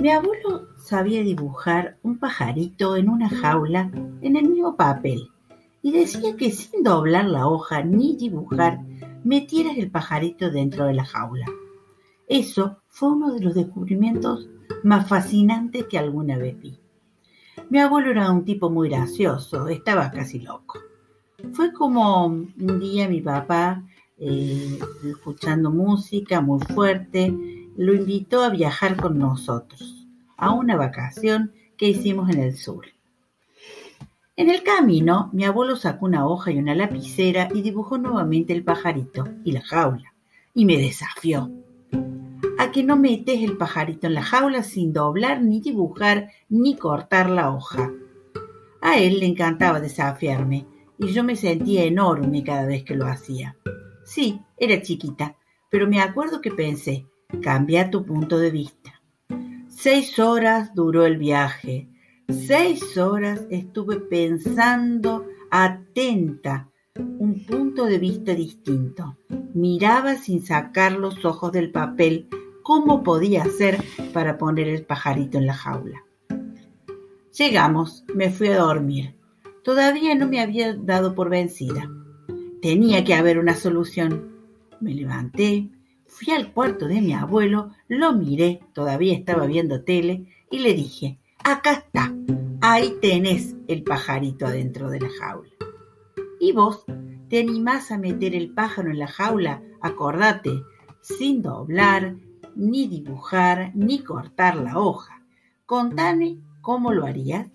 Mi abuelo sabía dibujar un pajarito en una jaula en el mismo papel y decía que sin doblar la hoja ni dibujar metieras el pajarito dentro de la jaula. Eso fue uno de los descubrimientos más fascinantes que alguna vez vi. Mi abuelo era un tipo muy gracioso, estaba casi loco. Fue como un día mi papá, eh, escuchando música muy fuerte, lo invitó a viajar con nosotros a una vacación que hicimos en el sur. En el camino, mi abuelo sacó una hoja y una lapicera y dibujó nuevamente el pajarito y la jaula, y me desafió. ¿A que no metes el pajarito en la jaula sin doblar, ni dibujar, ni cortar la hoja? A él le encantaba desafiarme, y yo me sentía enorme cada vez que lo hacía. Sí, era chiquita, pero me acuerdo que pensé, cambia tu punto de vista. Seis horas duró el viaje. Seis horas estuve pensando atenta, un punto de vista distinto. Miraba sin sacar los ojos del papel cómo podía hacer para poner el pajarito en la jaula. Llegamos, me fui a dormir. Todavía no me había dado por vencida. Tenía que haber una solución. Me levanté, fui al cuarto de mi abuelo, lo miré, todavía estaba viendo tele, y le dije, acá está, ahí tenés el pajarito adentro de la jaula. ¿Y vos te animás a meter el pájaro en la jaula? Acordate, sin doblar, ni dibujar, ni cortar la hoja. Contame cómo lo harías.